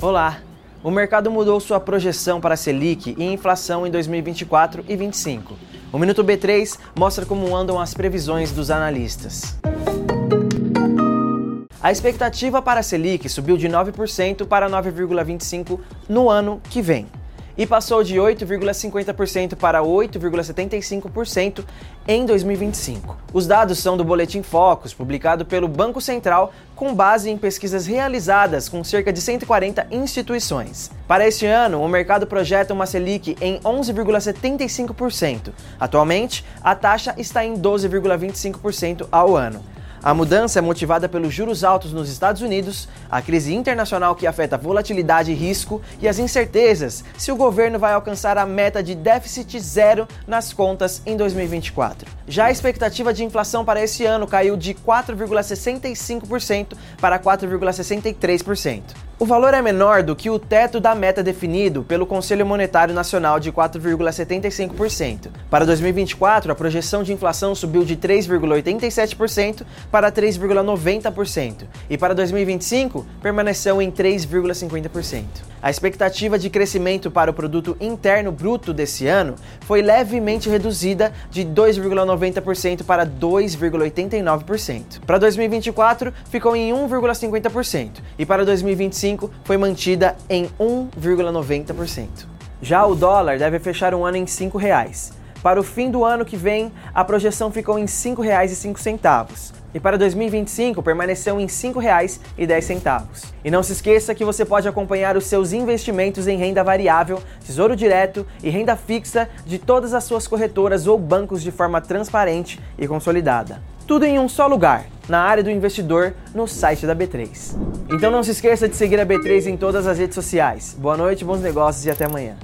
Olá! O mercado mudou sua projeção para Selic e inflação em 2024 e 2025. O Minuto B3 mostra como andam as previsões dos analistas. A expectativa para a Selic subiu de 9% para 9,25% no ano que vem e passou de 8,50% para 8,75% em 2025. Os dados são do Boletim Focus, publicado pelo Banco Central, com base em pesquisas realizadas com cerca de 140 instituições. Para este ano, o mercado projeta uma Selic em 11,75%. Atualmente, a taxa está em 12,25% ao ano. A mudança é motivada pelos juros altos nos Estados Unidos, a crise internacional que afeta a volatilidade e risco e as incertezas se o governo vai alcançar a meta de déficit zero nas contas em 2024. Já a expectativa de inflação para esse ano caiu de 4,65% para 4,63%. O valor é menor do que o teto da meta definido pelo Conselho Monetário Nacional de 4,75%. Para 2024, a projeção de inflação subiu de 3,87% para 3,90% e para 2025 permaneceu em 3,50%. A expectativa de crescimento para o produto interno bruto desse ano foi levemente reduzida de 2,90% para 2,89%. Para 2024 ficou em 1,50% e para 2025 foi mantida em 1,90%. Já o dólar deve fechar um ano em R$ 5,00. Para o fim do ano que vem, a projeção ficou em R$ 5,05 e para 2025 permaneceu em R$ 5,10. E não se esqueça que você pode acompanhar os seus investimentos em renda variável, tesouro direto e renda fixa de todas as suas corretoras ou bancos de forma transparente e consolidada. Tudo em um só lugar, na área do investidor, no site da B3. Então não se esqueça de seguir a B3 em todas as redes sociais. Boa noite, bons negócios e até amanhã.